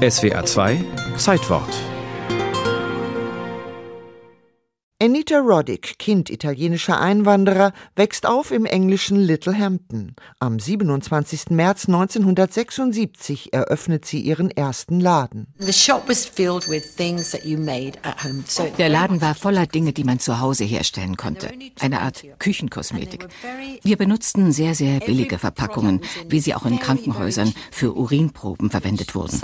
SWA 2 Zeitwort Anita Roddick, Kind italienischer Einwanderer, wächst auf im englischen Littlehampton. Am 27. März 1976 eröffnet sie ihren ersten Laden. Der Laden war voller Dinge, die man zu Hause herstellen konnte. Eine Art Küchenkosmetik. Wir benutzten sehr, sehr billige Verpackungen, wie sie auch in Krankenhäusern für Urinproben verwendet wurden.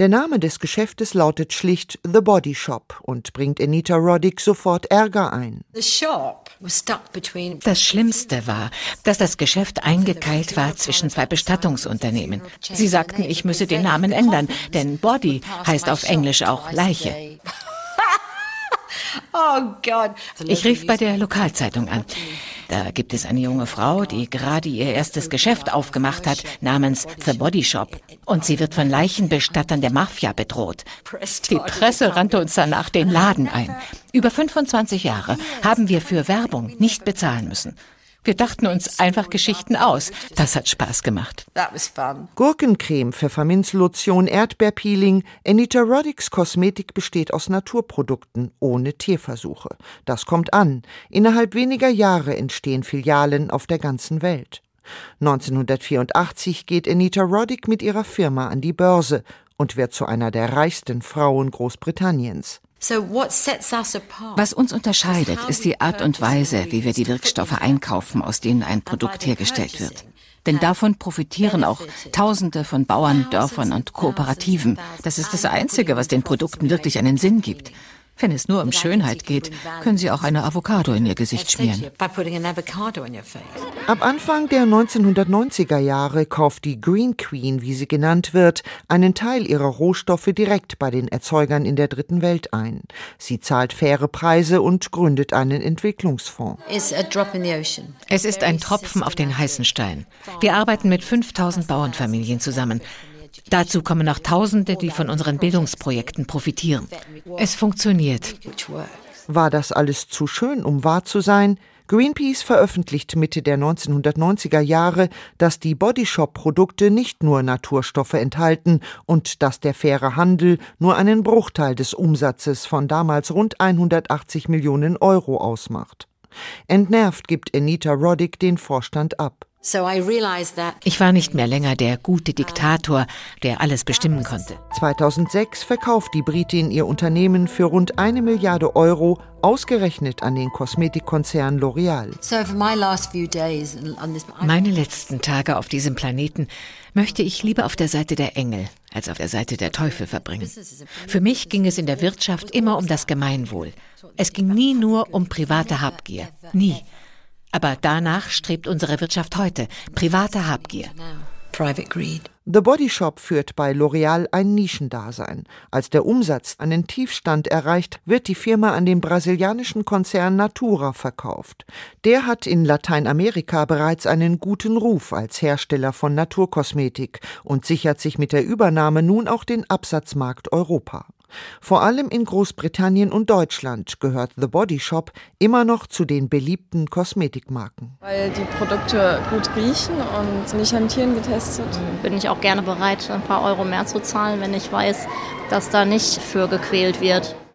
Der Name des Geschäftes lautet schlicht The Body Shop und bringt Anita Roddick sofort Ärger ein. Das Schlimmste war, dass das Geschäft eingekeilt war zwischen zwei Bestattungsunternehmen. Sie sagten, ich müsse den Namen ändern, denn Body heißt auf Englisch auch Leiche. Oh ich rief bei der Lokalzeitung an. Da gibt es eine junge Frau, die gerade ihr erstes Geschäft aufgemacht hat, namens The Body Shop. Und sie wird von Leichenbestattern der Mafia bedroht. Die Presse rannte uns danach den Laden ein. Über 25 Jahre haben wir für Werbung nicht bezahlen müssen. Wir dachten uns einfach Geschichten aus. Das hat Spaß gemacht. Gurkencreme, Pfefferminzlotion, Erdbeerpeeling. Anita Roddicks Kosmetik besteht aus Naturprodukten ohne Tierversuche. Das kommt an. Innerhalb weniger Jahre entstehen Filialen auf der ganzen Welt. 1984 geht Anita Roddick mit ihrer Firma an die Börse und wird zu einer der reichsten Frauen Großbritanniens. Was uns unterscheidet, ist die Art und Weise, wie wir die Wirkstoffe einkaufen, aus denen ein Produkt hergestellt wird. Denn davon profitieren auch Tausende von Bauern, Dörfern und Kooperativen. Das ist das Einzige, was den Produkten wirklich einen Sinn gibt. Wenn es nur um Schönheit geht, können Sie auch eine Avocado in Ihr Gesicht schmieren. Ab Anfang der 1990er Jahre kauft die Green Queen, wie sie genannt wird, einen Teil ihrer Rohstoffe direkt bei den Erzeugern in der dritten Welt ein. Sie zahlt faire Preise und gründet einen Entwicklungsfonds. Es ist ein Tropfen auf den heißen Stein. Wir arbeiten mit 5000 Bauernfamilien zusammen. Dazu kommen noch Tausende, die von unseren Bildungsprojekten profitieren. Es funktioniert. War das alles zu schön, um wahr zu sein? Greenpeace veröffentlicht Mitte der 1990er Jahre, dass die Bodyshop-Produkte nicht nur Naturstoffe enthalten und dass der faire Handel nur einen Bruchteil des Umsatzes von damals rund 180 Millionen Euro ausmacht. Entnervt gibt Anita Roddick den Vorstand ab. Ich war nicht mehr länger der gute Diktator, der alles bestimmen konnte. 2006 verkauft die Britin ihr Unternehmen für rund eine Milliarde Euro, ausgerechnet an den Kosmetikkonzern L'Oreal. Meine letzten Tage auf diesem Planeten möchte ich lieber auf der Seite der Engel als auf der Seite der Teufel verbringen. Für mich ging es in der Wirtschaft immer um das Gemeinwohl. Es ging nie nur um private Habgier. Nie. Aber danach strebt unsere Wirtschaft heute. Private Habgier. The Body Shop führt bei L'Oreal ein Nischendasein. Als der Umsatz einen Tiefstand erreicht, wird die Firma an den brasilianischen Konzern Natura verkauft. Der hat in Lateinamerika bereits einen guten Ruf als Hersteller von Naturkosmetik und sichert sich mit der Übernahme nun auch den Absatzmarkt Europa. Vor allem in Großbritannien und Deutschland gehört The Body Shop immer noch zu den beliebten Kosmetikmarken. Weil die Produkte gut riechen und nicht an Tieren getestet. Bin ich auch gerne bereit, ein paar Euro mehr zu zahlen, wenn ich weiß, dass da nicht für gequält wird.